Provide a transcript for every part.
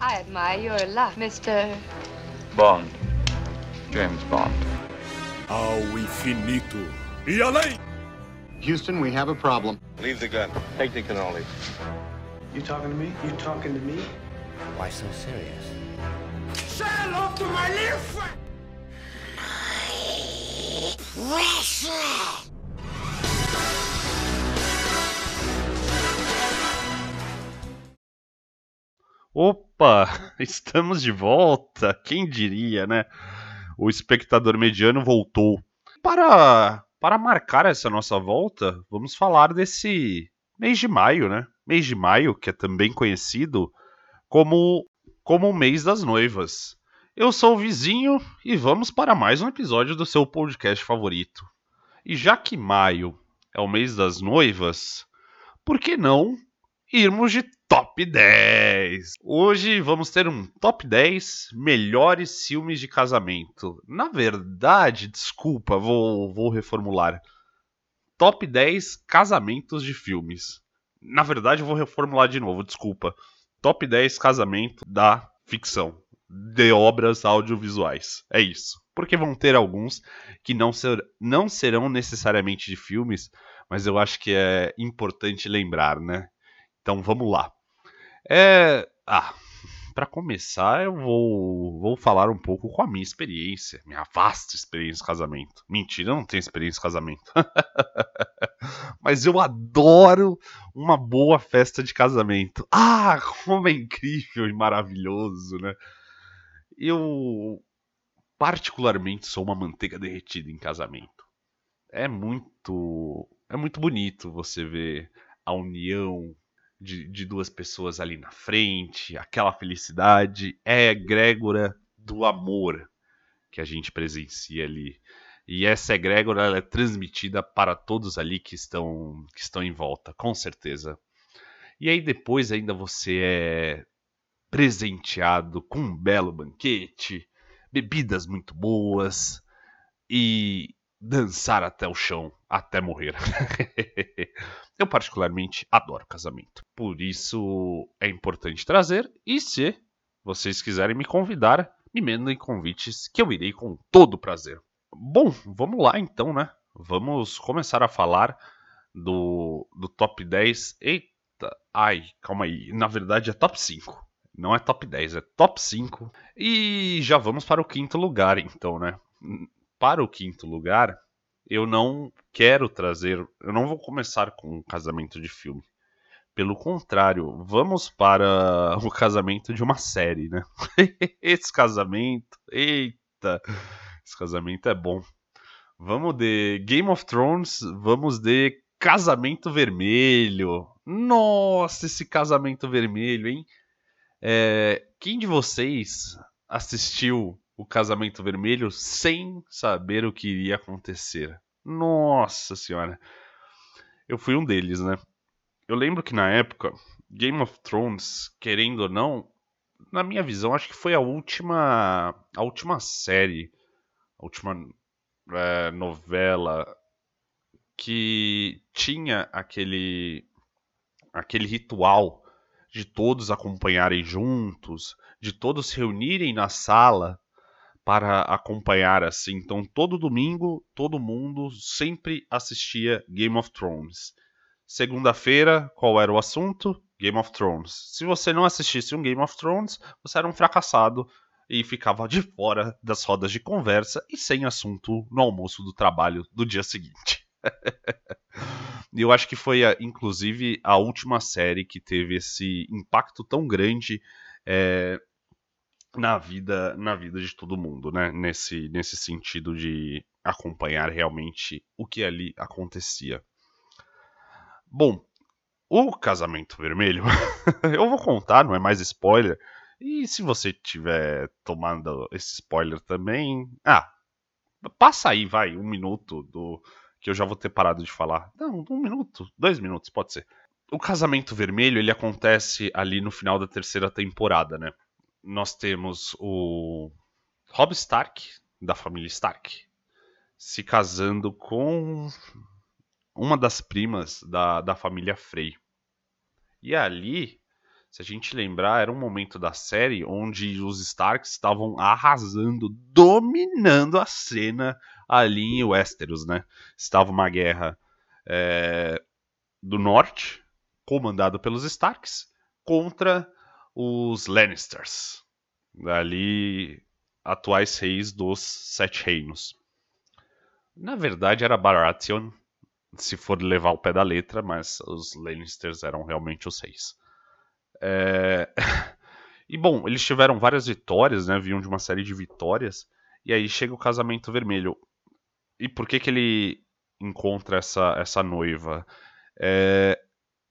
I admire your luck, Mr. Bond. James Bond. Ao infinito e além! Houston, we have a problem. Leave the gun. Take the cannoli. You talking to me? You talking to me? Why so serious? Say hello to my little friend! Opa, estamos de volta. Quem diria, né? O espectador mediano voltou. Para para marcar essa nossa volta, vamos falar desse mês de maio, né? Mês de maio, que é também conhecido como como o mês das noivas. Eu sou o vizinho e vamos para mais um episódio do seu podcast favorito. E já que maio é o mês das noivas, por que não irmos de top 10? Hoje vamos ter um top 10 melhores filmes de casamento. Na verdade, desculpa, vou, vou reformular. Top 10 casamentos de filmes. Na verdade, eu vou reformular de novo, desculpa. Top 10 casamento da ficção, de obras audiovisuais. É isso. Porque vão ter alguns que não, ser, não serão necessariamente de filmes, mas eu acho que é importante lembrar, né? Então vamos lá. É. Ah, para começar, eu vou, vou falar um pouco com a minha experiência, minha vasta experiência em casamento. Mentira, eu não tenho experiência em casamento. Mas eu adoro uma boa festa de casamento. Ah, como é incrível e maravilhoso, né? Eu particularmente sou uma manteiga derretida em casamento. É muito é muito bonito você ver a união de, de duas pessoas ali na frente, aquela felicidade é egrégora do amor que a gente presencia ali. E essa egrégora é transmitida para todos ali que estão, que estão em volta, com certeza. E aí depois ainda você é presenteado com um belo banquete, bebidas muito boas e dançar até o chão, até morrer. Eu particularmente adoro casamento. Por isso é importante trazer e se vocês quiserem me convidar, me mandem convites que eu irei com todo prazer. Bom, vamos lá então, né? Vamos começar a falar do, do top 10. Eita, ai, calma aí. Na verdade é top 5. Não é top 10, é top 5. E já vamos para o quinto lugar, então, né? Para o quinto lugar, eu não quero trazer. Eu não vou começar com um casamento de filme. Pelo contrário, vamos para o casamento de uma série, né? Esse casamento, eita, esse casamento é bom. Vamos de Game of Thrones, vamos de Casamento Vermelho. Nossa, esse casamento vermelho, hein? É, quem de vocês assistiu o Casamento Vermelho sem saber o que iria acontecer? Nossa senhora. Eu fui um deles, né? Eu lembro que na época, Game of Thrones, querendo ou não, na minha visão, acho que foi a última, a última série, a última é, novela que tinha aquele, aquele ritual de todos acompanharem juntos, de todos se reunirem na sala para acompanhar assim. Então, todo domingo, todo mundo sempre assistia Game of Thrones. Segunda-feira, qual era o assunto? Game of Thrones. Se você não assistisse um Game of Thrones, você era um fracassado e ficava de fora das rodas de conversa e sem assunto no almoço do trabalho do dia seguinte. E eu acho que foi, inclusive, a última série que teve esse impacto tão grande é, na vida na vida de todo mundo, né? Nesse, nesse sentido de acompanhar realmente o que ali acontecia. Bom, o Casamento Vermelho, eu vou contar, não é mais spoiler. E se você tiver tomando esse spoiler também, ah, passa aí, vai, um minuto do que eu já vou ter parado de falar. Não, um minuto, dois minutos, pode ser. O Casamento Vermelho ele acontece ali no final da terceira temporada, né? Nós temos o Rob Stark, da família Stark, se casando com uma das primas da, da família Frey. E ali se a gente lembrar, era um momento da série onde os Starks estavam arrasando, dominando a cena ali em Westeros, né? Estava uma guerra é, do norte, comandado pelos Starks, contra os Lannisters, ali atuais reis dos Sete Reinos. Na verdade era Baratheon, se for levar o pé da letra, mas os Lannisters eram realmente os reis. É... e bom, eles tiveram várias vitórias, né? Vinham de uma série de vitórias. E aí chega o casamento vermelho. E por que que ele encontra essa, essa noiva? É,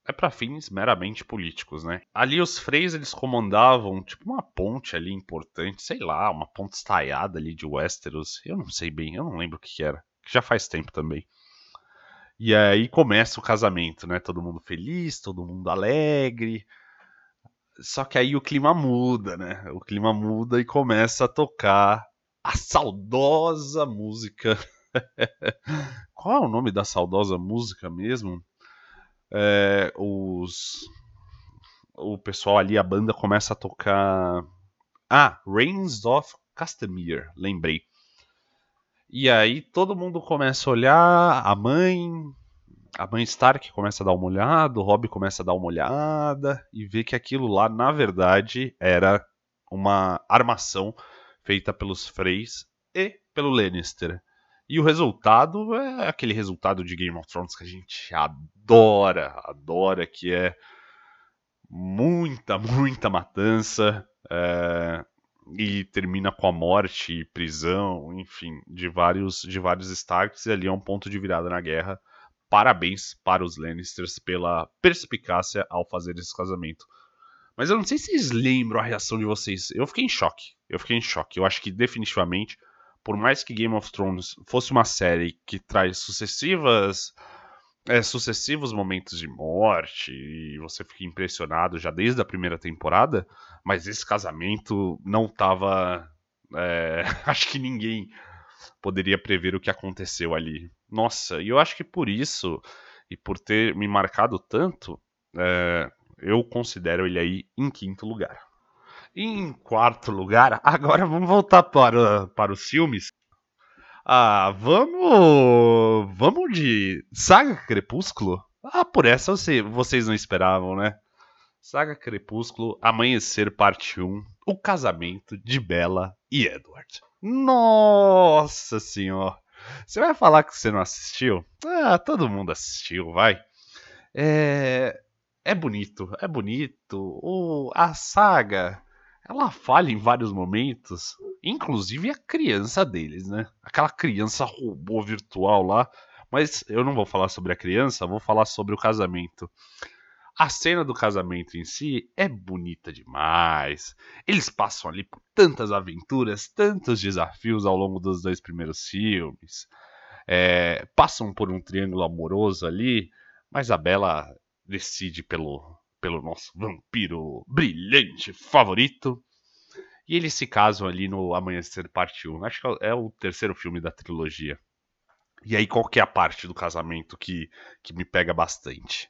é para fins meramente políticos, né? Ali os freis eles comandavam tipo uma ponte ali importante, sei lá, uma ponte estaiada ali de Westeros. Eu não sei bem, eu não lembro o que, era. Que já faz tempo também. E aí começa o casamento, né? Todo mundo feliz, todo mundo alegre. Só que aí o clima muda, né? O clima muda e começa a tocar a saudosa música. Qual é o nome da saudosa música mesmo? É, os o pessoal ali, a banda começa a tocar. Ah, Reigns of Castamere, lembrei. E aí todo mundo começa a olhar, a mãe, a mãe Stark começa a dar uma olhada, o Robb começa a dar uma olhada e vê que aquilo lá, na verdade, era uma armação feita pelos Freys e pelo Lannister. E o resultado é aquele resultado de Game of Thrones que a gente adora, adora, que é muita, muita matança. É, e termina com a morte, prisão, enfim, de vários de vários Starks e ali é um ponto de virada na guerra parabéns para os Lannisters pela perspicácia ao fazer esse casamento. Mas eu não sei se vocês lembram a reação de vocês. Eu fiquei em choque. Eu fiquei em choque. Eu acho que definitivamente, por mais que Game of Thrones fosse uma série que traz sucessivas é, sucessivos momentos de morte e você fica impressionado já desde a primeira temporada, mas esse casamento não estava. É, acho que ninguém poderia prever o que aconteceu ali. Nossa, e eu acho que por isso, e por ter me marcado tanto, é, eu considero ele aí em quinto lugar. E em quarto lugar, agora vamos voltar para, para os filmes. Ah, vamos. Vamos de Saga Crepúsculo? Ah, por essa sei, vocês não esperavam, né? Saga Crepúsculo, Amanhecer Parte 1, O Casamento de Bella e Edward. Nossa senhora! Você vai falar que você não assistiu? Ah, todo mundo assistiu, vai. É, é bonito, é bonito. O, a saga, ela falha em vários momentos, inclusive a criança deles, né? Aquela criança robô virtual lá. Mas eu não vou falar sobre a criança, vou falar sobre o casamento. A cena do casamento em si é bonita demais. Eles passam ali por tantas aventuras, tantos desafios ao longo dos dois primeiros filmes. É, passam por um triângulo amoroso ali, mas a Bela decide pelo, pelo nosso vampiro brilhante favorito. E eles se casam ali no Amanhecer Parte 1. Acho que é o terceiro filme da trilogia. E aí, qual que é a parte do casamento que, que me pega bastante?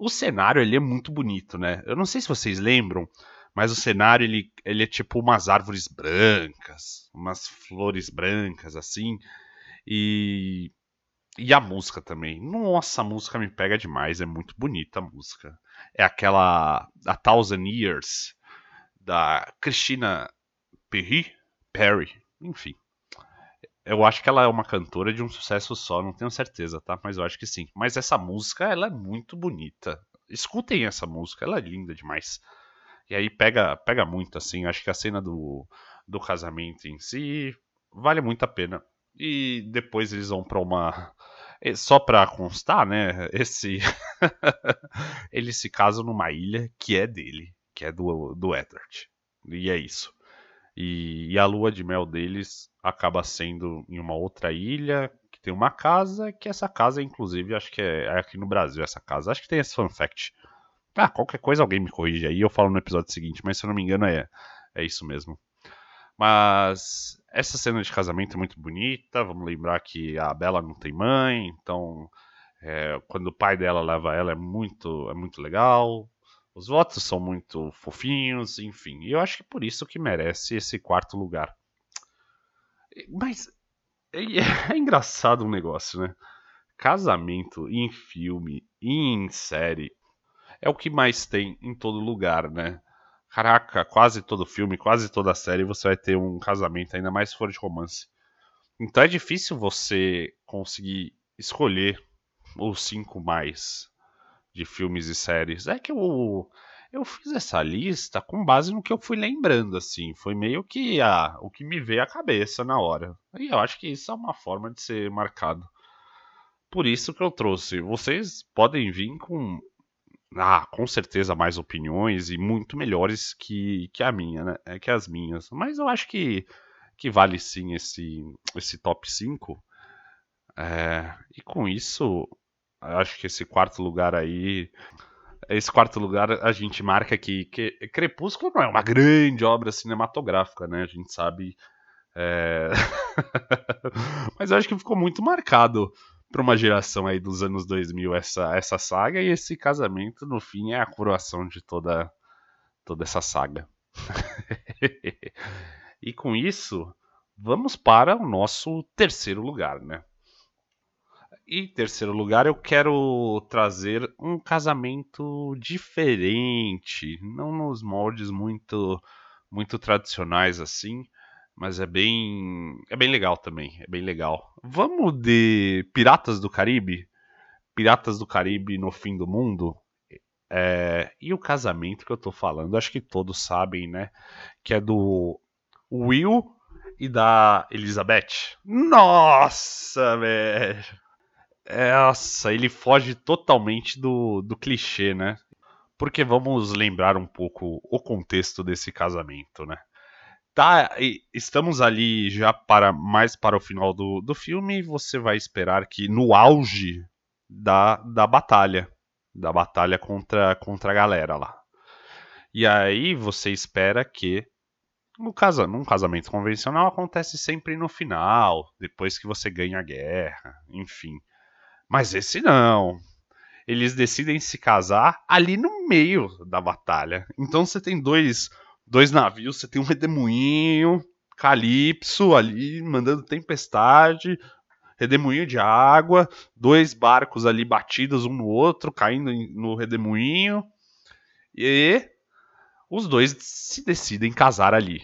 O cenário ele é muito bonito, né? Eu não sei se vocês lembram, mas o cenário ele, ele é tipo umas árvores brancas, umas flores brancas assim. E e a música também. Nossa, a música me pega demais, é muito bonita a música. É aquela A Thousand Years da Christina Perry, Perry, enfim. Eu acho que ela é uma cantora de um sucesso só, não tenho certeza, tá? Mas eu acho que sim. Mas essa música, ela é muito bonita. Escutem essa música, ela é linda demais. E aí pega, pega muito, assim. Acho que a cena do, do casamento em si vale muito a pena. E depois eles vão pra uma. Só pra constar, né? Esse. eles se casam numa ilha que é dele, que é do, do Edward. E é isso. E, e, a lua de mel deles acaba sendo em uma outra ilha que tem uma casa, que essa casa, inclusive, acho que é, é aqui no Brasil essa casa. Acho que tem esse fun fact. Ah, qualquer coisa alguém me corrige aí, eu falo no episódio seguinte, mas se eu não me engano é, é isso mesmo. Mas essa cena de casamento é muito bonita. Vamos lembrar que a Bela não tem mãe, então é, quando o pai dela leva ela é muito, é muito legal. Os votos são muito fofinhos, enfim. E eu acho que por isso que merece esse quarto lugar. Mas é, é engraçado um negócio, né? Casamento em filme e em série é o que mais tem em todo lugar, né? Caraca, quase todo filme, quase toda série você vai ter um casamento, ainda mais se for de romance. Então é difícil você conseguir escolher os cinco mais de filmes e séries. É que eu, eu fiz essa lista com base no que eu fui lembrando, assim. Foi meio que ah, o que me veio à cabeça na hora. E eu acho que isso é uma forma de ser marcado. Por isso que eu trouxe. Vocês podem vir com. Ah, com certeza mais opiniões e muito melhores que, que a minha, né? É que as minhas. Mas eu acho que, que vale sim esse, esse top 5. É, e com isso, acho que esse quarto lugar aí. Esse quarto lugar a gente marca que, que Crepúsculo não é uma grande obra cinematográfica, né? A gente sabe. É... Mas eu acho que ficou muito marcado para uma geração aí dos anos 2000 essa, essa saga e esse casamento no fim é a coroação de toda toda essa saga. e com isso, vamos para o nosso terceiro lugar, né? E em terceiro lugar, eu quero trazer um casamento diferente, não nos moldes muito muito tradicionais assim, mas é bem é bem legal também, é bem legal. Vamos de Piratas do Caribe, Piratas do Caribe no fim do mundo. É, e o casamento que eu tô falando, acho que todos sabem, né? Que é do Will e da Elizabeth. Nossa, velho! Nossa, ele foge totalmente do, do clichê, né? Porque vamos lembrar um pouco o contexto desse casamento, né? Tá, estamos ali já para mais para o final do, do filme. Você vai esperar que no auge da, da batalha, da batalha contra, contra a galera lá. E aí você espera que no casa, num casamento convencional acontece sempre no final, depois que você ganha a guerra, enfim. Mas esse não. Eles decidem se casar ali no meio da batalha. Então você tem dois, dois navios, você tem um redemoinho, Calypso ali mandando tempestade, redemoinho de água, dois barcos ali batidos um no outro, caindo no redemoinho. E os dois se decidem casar ali.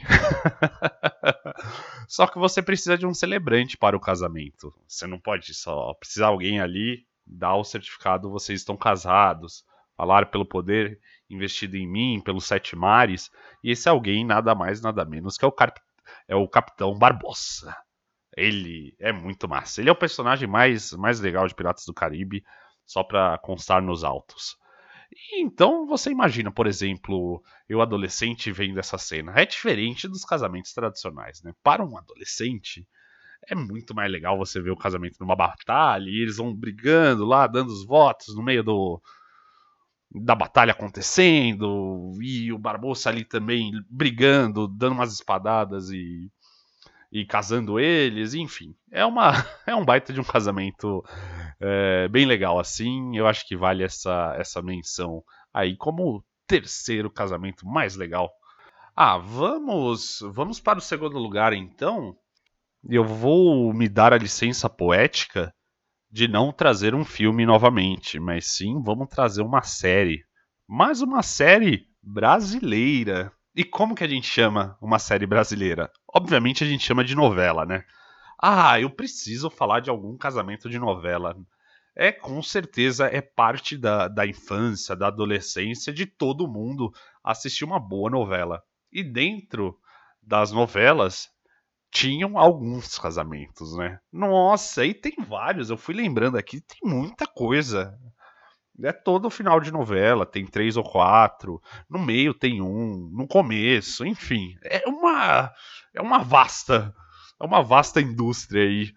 só que você precisa de um celebrante para o casamento. Você não pode só precisar alguém ali dar o certificado, vocês estão casados, falar pelo poder investido em mim, pelos sete mares. E esse alguém nada mais nada menos que é o, é o Capitão Barbosa. Ele é muito massa. Ele é o personagem mais, mais legal de Piratas do Caribe, só para constar nos altos. Então você imagina, por exemplo, eu adolescente vendo essa cena. É diferente dos casamentos tradicionais, né? Para um adolescente, é muito mais legal você ver o casamento numa batalha e eles vão brigando lá, dando os votos no meio do da batalha acontecendo e o Barbosa ali também brigando, dando umas espadadas e e casando eles, enfim. É uma é um baita de um casamento é, bem legal assim. Eu acho que vale essa, essa menção aí como o terceiro casamento mais legal. Ah, vamos, vamos para o segundo lugar então. Eu vou me dar a licença poética de não trazer um filme novamente, mas sim vamos trazer uma série. Mais uma série brasileira. E como que a gente chama uma série brasileira? Obviamente a gente chama de novela, né? Ah, eu preciso falar de algum casamento de novela. É, com certeza, é parte da, da infância, da adolescência de todo mundo assistir uma boa novela. E dentro das novelas tinham alguns casamentos, né? Nossa, aí tem vários. Eu fui lembrando aqui, tem muita coisa. É todo final de novela, tem três ou quatro. No meio tem um, no começo, enfim. É uma é uma vasta é uma vasta indústria aí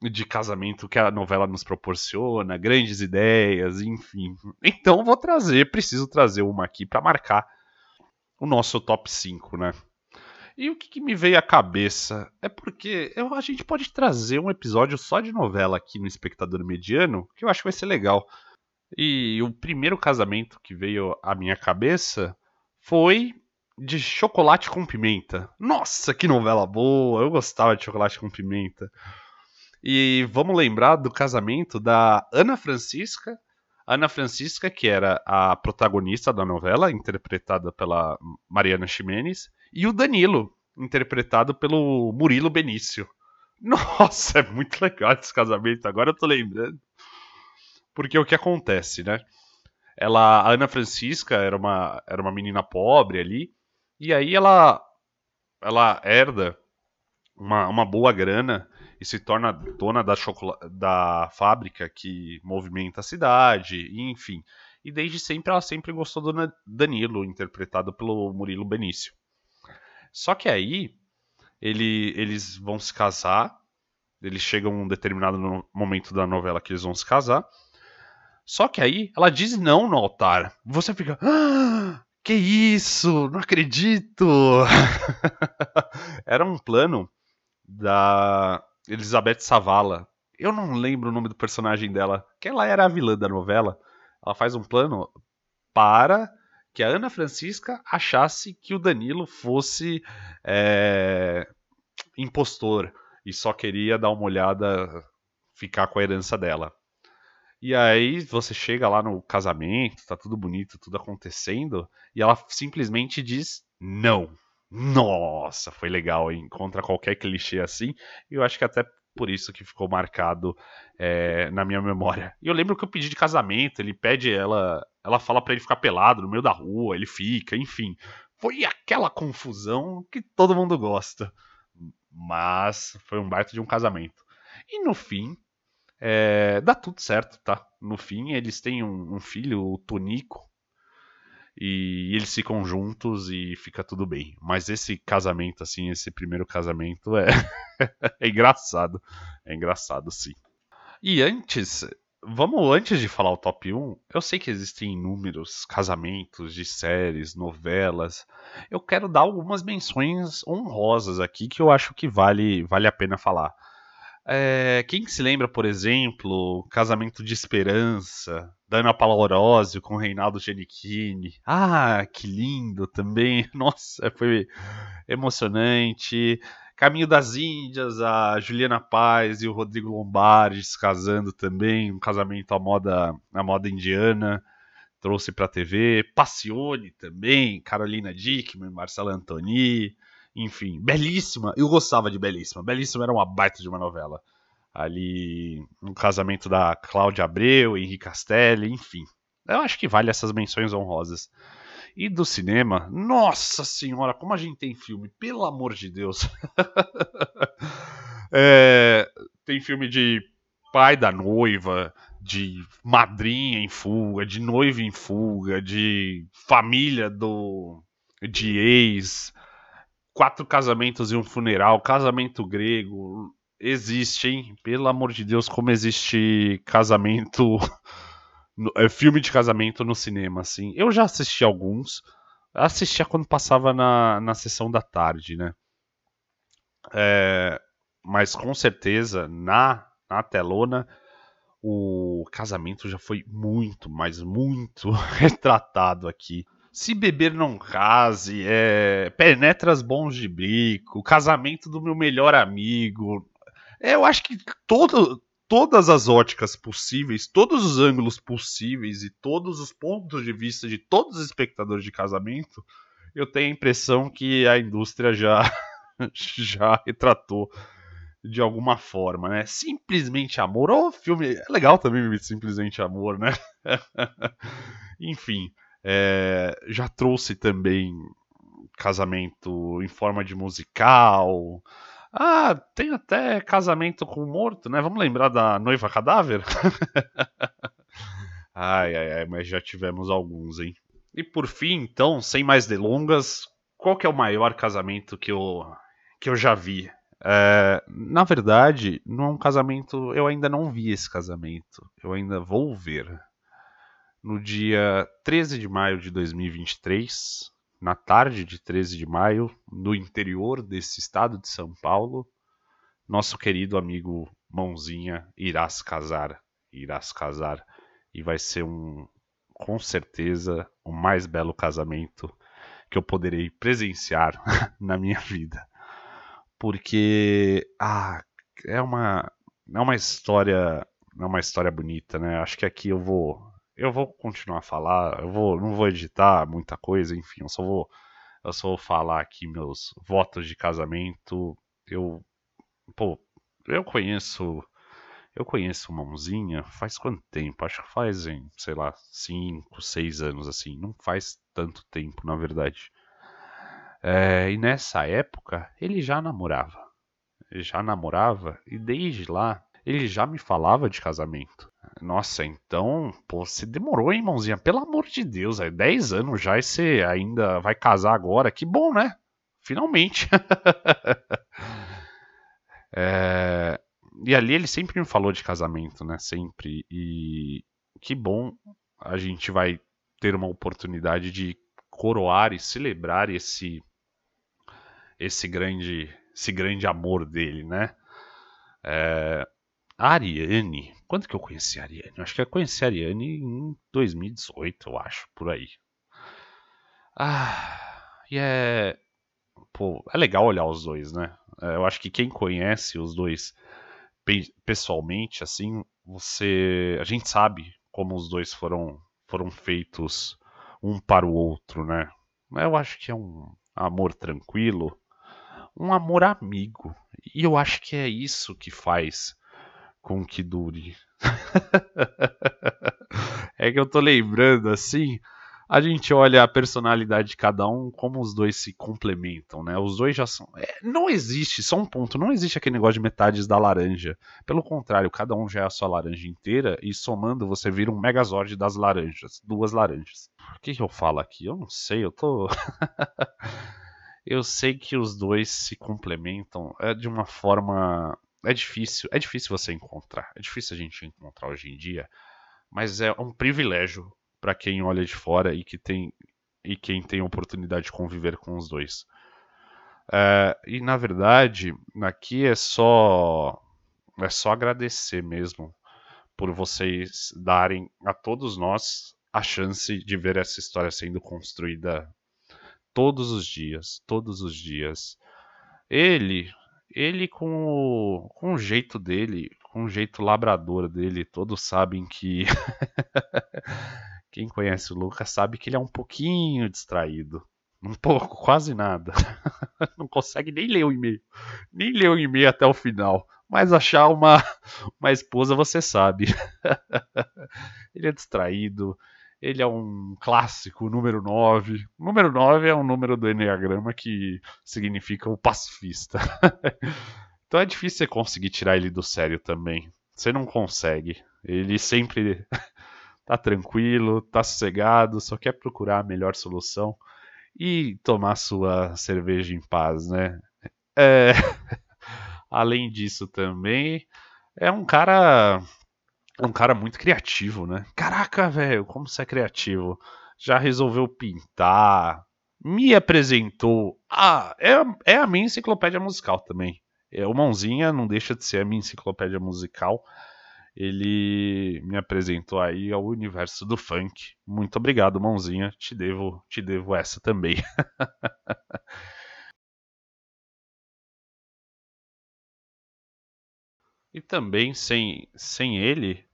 de casamento que a novela nos proporciona, grandes ideias, enfim. Então vou trazer, preciso trazer uma aqui para marcar o nosso top 5, né? E o que, que, me veio à cabeça é porque eu, a gente pode trazer um episódio só de novela aqui no Espectador Mediano, que eu acho que vai ser legal. E o primeiro casamento que veio à minha cabeça foi de Chocolate com Pimenta. Nossa, que novela boa! Eu gostava de Chocolate com Pimenta. E vamos lembrar do casamento da Ana Francisca. Ana Francisca, que era a protagonista da novela, interpretada pela Mariana Ximenes, e o Danilo, interpretado pelo Murilo Benício. Nossa, é muito legal esse casamento, agora eu tô lembrando. Porque o que acontece, né? Ela, a Ana Francisca era uma, era uma menina pobre ali, e aí ela, ela herda uma, uma boa grana e se torna dona da, da fábrica que movimenta a cidade, enfim. E desde sempre ela sempre gostou do Danilo, interpretado pelo Murilo Benício. Só que aí ele, eles vão se casar, eles chegam a um determinado momento da novela que eles vão se casar. Só que aí ela diz não no altar. Você fica, ah, que isso? Não acredito! Era um plano da Elizabeth Savala. Eu não lembro o nome do personagem dela, que ela era a vilã da novela. Ela faz um plano para que a Ana Francisca achasse que o Danilo fosse é, impostor e só queria dar uma olhada, ficar com a herança dela. E aí você chega lá no casamento, tá tudo bonito, tudo acontecendo, e ela simplesmente diz não. Nossa, foi legal, hein? Contra qualquer clichê assim. E eu acho que até por isso que ficou marcado é, na minha memória. E eu lembro que eu pedi de casamento, ele pede ela, ela fala para ele ficar pelado no meio da rua, ele fica, enfim. Foi aquela confusão que todo mundo gosta. Mas foi um baita de um casamento. E no fim, é, dá tudo certo, tá? No fim, eles têm um, um filho, o Tonico, e eles ficam juntos e fica tudo bem. Mas esse casamento, assim, esse primeiro casamento é, é engraçado. É engraçado, sim. E antes, vamos antes de falar o top 1, eu sei que existem inúmeros casamentos de séries, novelas. Eu quero dar algumas menções honrosas aqui que eu acho que vale, vale a pena falar. É, quem se lembra, por exemplo, Casamento de Esperança, da Ana com Reinaldo Giannichini. Ah, que lindo também. Nossa, foi emocionante. Caminho das Índias, a Juliana Paz e o Rodrigo Lombardi se casando também, um casamento à moda, à moda indiana, trouxe para a TV. Passione também, Carolina Dickman, Marcela Antoni. Enfim, belíssima. Eu gostava de Belíssima. Belíssima era uma baita de uma novela. Ali, no casamento da Cláudia Abreu, Henrique Castelli, enfim. Eu acho que vale essas menções honrosas. E do cinema, nossa senhora, como a gente tem filme, pelo amor de Deus. é, tem filme de pai da noiva, de madrinha em fuga, de noiva em fuga, de família do de ex, quatro casamentos e um funeral, casamento grego, existe, hein? Pelo amor de Deus, como existe casamento, é, filme de casamento no cinema, assim. Eu já assisti alguns, assistia quando passava na, na sessão da tarde, né? É, mas com certeza, na, na telona, o casamento já foi muito, mas muito retratado aqui. Se beber não case, é, penetras bons de bico, casamento do meu melhor amigo. É, eu acho que todo, todas as óticas possíveis, todos os ângulos possíveis e todos os pontos de vista de todos os espectadores de casamento, eu tenho a impressão que a indústria já, já retratou de alguma forma, né? Simplesmente Amor, o oh, filme é legal também, Simplesmente Amor, né? Enfim. É, já trouxe também casamento em forma de musical. Ah, tem até casamento com morto, né? Vamos lembrar da noiva cadáver? ai, ai, ai, mas já tivemos alguns, hein? E por fim, então, sem mais delongas, qual que é o maior casamento que eu, que eu já vi? É, na verdade, não é um casamento. Eu ainda não vi esse casamento. Eu ainda vou ver no dia 13 de maio de 2023, na tarde de 13 de maio, no interior desse estado de São Paulo, nosso querido amigo Mãozinha irá se casar, irá se casar. e vai ser um, com certeza, o mais belo casamento que eu poderei presenciar na minha vida. Porque, ah, é uma, é uma história, é uma história bonita, né? Acho que aqui eu vou, eu vou continuar a falar, eu vou, não vou editar muita coisa, enfim, eu só vou, eu só vou falar aqui meus votos de casamento. Eu, pô, eu conheço eu conheço Mãozinha faz quanto tempo? Acho que fazem, sei lá, 5, 6 anos assim. Não faz tanto tempo, na verdade. É, e nessa época ele já namorava. Ele já namorava e desde lá ele já me falava de casamento. Nossa, então, pô, você demorou, hein, mãozinha? Pelo amor de Deus, é 10 anos já e você ainda vai casar agora. Que bom, né? Finalmente. é, e ali ele sempre me falou de casamento, né? Sempre. E que bom a gente vai ter uma oportunidade de coroar e celebrar esse esse grande esse grande amor dele, né? É, a Ariane, quando que eu conheci a Ariane? Eu acho que eu conheci a Ariane em 2018, eu acho, por aí. Ah, e é pô, é legal olhar os dois, né? É, eu acho que quem conhece os dois pessoalmente, assim, você, a gente sabe como os dois foram foram feitos um para o outro, né? Eu acho que é um amor tranquilo, um amor amigo. E eu acho que é isso que faz com que dure. é que eu tô lembrando assim, a gente olha a personalidade de cada um, como os dois se complementam, né? Os dois já são. É, não existe, só um ponto, não existe aquele negócio de metades da laranja. Pelo contrário, cada um já é a sua laranja inteira e somando você vira um megazord das laranjas, duas laranjas. O que, que eu falo aqui? Eu não sei, eu tô. eu sei que os dois se complementam é de uma forma. É difícil, é difícil você encontrar. É difícil a gente encontrar hoje em dia, mas é um privilégio para quem olha de fora e que tem e quem tem oportunidade de conviver com os dois. É, e na verdade, aqui é só é só agradecer mesmo por vocês darem a todos nós a chance de ver essa história sendo construída todos os dias, todos os dias. Ele, ele com o, com o jeito dele, com o jeito labrador dele, todos sabem que Quem conhece o Lucas sabe que ele é um pouquinho distraído. Um pouco, quase nada. Não consegue nem ler o e-mail. Nem ler o e-mail até o final. Mas achar uma, uma esposa você sabe. ele é distraído. Ele é um clássico, número 9. O número 9 é um número do Enneagrama que significa o pacifista. então é difícil você conseguir tirar ele do sério também. Você não consegue. Ele sempre tá tranquilo, tá sossegado, só quer procurar a melhor solução e tomar sua cerveja em paz, né? É... Além disso também é um cara um cara muito criativo, né? Caraca, velho, como você é criativo. Já resolveu pintar, me apresentou. Ah, é, é a minha enciclopédia musical também. É, o Mãozinha não deixa de ser a minha enciclopédia musical ele me apresentou aí ao universo do funk. Muito obrigado, mãozinha. Te devo, te devo essa também. e também sem, sem ele,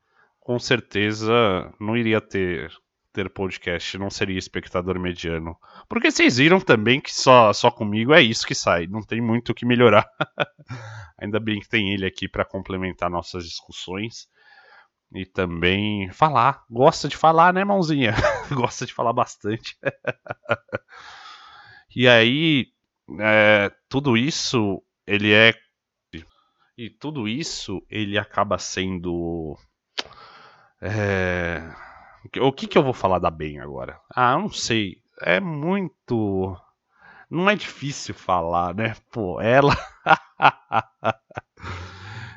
com certeza não iria ter ter podcast, não seria espectador mediano. Porque vocês viram também que só, só comigo é isso que sai, não tem muito o que melhorar. Ainda bem que tem ele aqui para complementar nossas discussões e também falar. Gosta de falar, né, mãozinha? Gosta de falar bastante. e aí, é, tudo isso, ele é. E tudo isso, ele acaba sendo. É, o que, que eu vou falar da bem agora? Ah, não sei. É muito. Não é difícil falar, né? Pô, ela.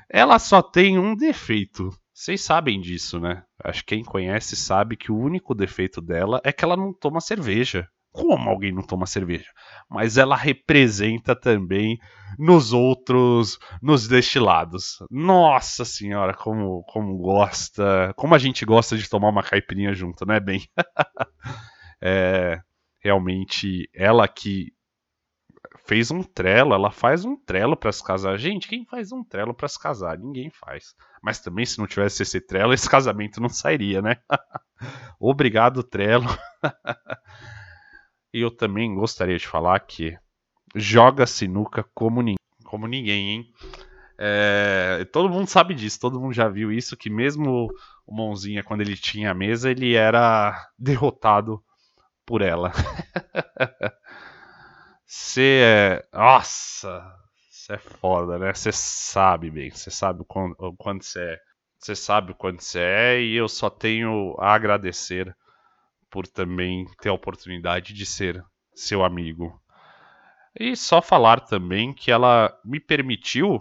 ela só tem um defeito vocês sabem disso, né? Acho que quem conhece sabe que o único defeito dela é que ela não toma cerveja. Como alguém não toma cerveja? Mas ela representa também nos outros, nos destilados. Nossa senhora, como, como gosta, como a gente gosta de tomar uma caipirinha junto, né, bem? é, realmente, ela que fez um trelo, ela faz um trelo para se casar. Gente, quem faz um trelo para se casar? Ninguém faz. Mas também se não tivesse esse trelo, esse casamento não sairia, né? Obrigado, trelo. e eu também gostaria de falar que joga sinuca como, ni como ninguém, hein? É, todo mundo sabe disso, todo mundo já viu isso, que mesmo o Mãozinha, quando ele tinha a mesa, ele era derrotado por ela. Você é. Nossa! Você é foda, né? Você sabe bem, você sabe o quanto você é. Você sabe o quanto você é e eu só tenho a agradecer por também ter a oportunidade de ser seu amigo. E só falar também que ela me permitiu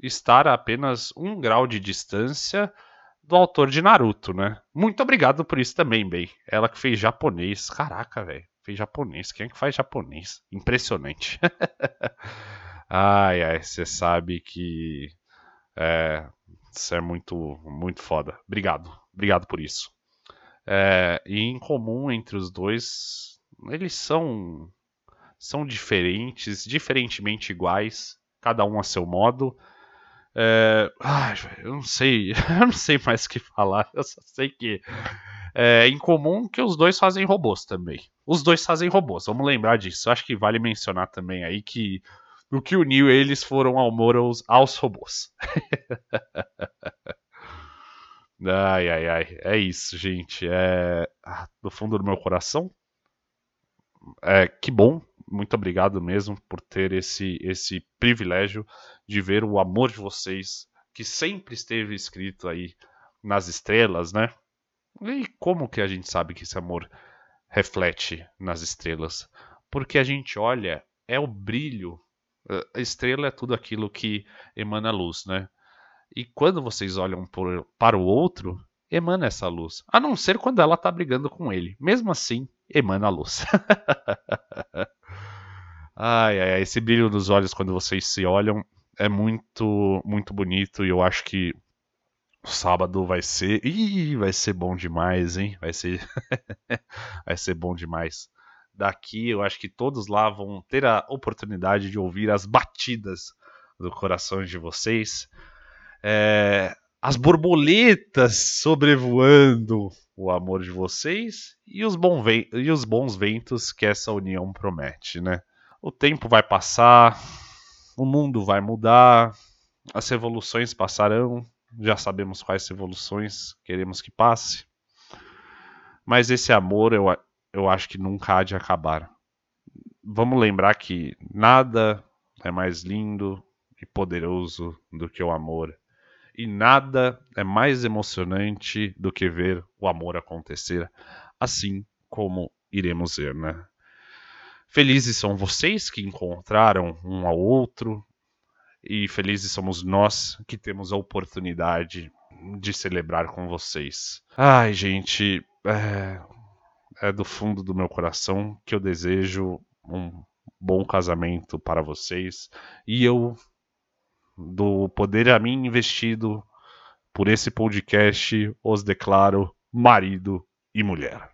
estar a apenas um grau de distância do autor de Naruto, né? Muito obrigado por isso também, bem. Ela que fez japonês. Caraca, velho. Fez japonês. Quem é que faz japonês? Impressionante. ai, ai, você sabe que. É, isso é muito, muito foda. Obrigado. Obrigado por isso. É, e em comum entre os dois, eles são são diferentes, diferentemente iguais, cada um a seu modo. É, eu não sei, eu não sei mais o que falar. Eu só sei que é em comum que os dois fazem robôs também. Os dois fazem robôs, vamos lembrar disso. Acho que vale mencionar também aí que o que uniu eles foram amor aos, aos robôs. Ai, ai, ai. É isso, gente. É... Ah, do fundo do meu coração. É, que bom. Muito obrigado mesmo por ter esse, esse privilégio de ver o amor de vocês, que sempre esteve escrito aí nas estrelas, né? E como que a gente sabe que esse amor reflete nas estrelas? Porque a gente olha, é o brilho. A estrela é tudo aquilo que emana luz, né? E quando vocês olham por, para o outro, emana essa luz. A não ser quando ela está brigando com ele. Mesmo assim, emana a luz. ai, ai, esse brilho nos olhos quando vocês se olham é muito, muito bonito e eu acho que o sábado vai ser. Ih, vai ser bom demais, hein? Vai ser. vai ser bom demais. Daqui eu acho que todos lá vão ter a oportunidade de ouvir as batidas do coração de vocês é, as borboletas sobrevoando o amor de vocês e os, e os bons ventos que essa união promete, né? O tempo vai passar, o mundo vai mudar, as revoluções passarão, já sabemos quais revoluções queremos que passe. Mas esse amor eu, eu acho que nunca há de acabar. Vamos lembrar que nada é mais lindo e poderoso do que o amor. E nada é mais emocionante do que ver o amor acontecer, assim como iremos ver, né? Felizes são vocês que encontraram um ao outro, e felizes somos nós que temos a oportunidade de celebrar com vocês. Ai, gente, é, é do fundo do meu coração que eu desejo um bom casamento para vocês e eu do poder a mim investido por esse podcast, os declaro marido e mulher.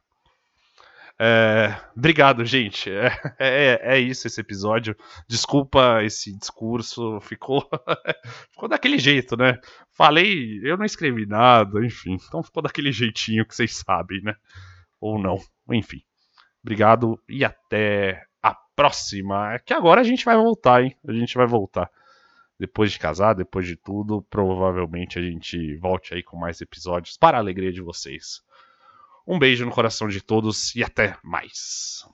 É, obrigado, gente. É, é, é, isso esse episódio. Desculpa esse discurso, ficou ficou daquele jeito, né? Falei, eu não escrevi nada, enfim. Então ficou daquele jeitinho que vocês sabem, né? Ou não, enfim. Obrigado e até a próxima. É que agora a gente vai voltar, hein? A gente vai voltar depois de casar, depois de tudo, provavelmente a gente volte aí com mais episódios para a alegria de vocês. Um beijo no coração de todos e até mais.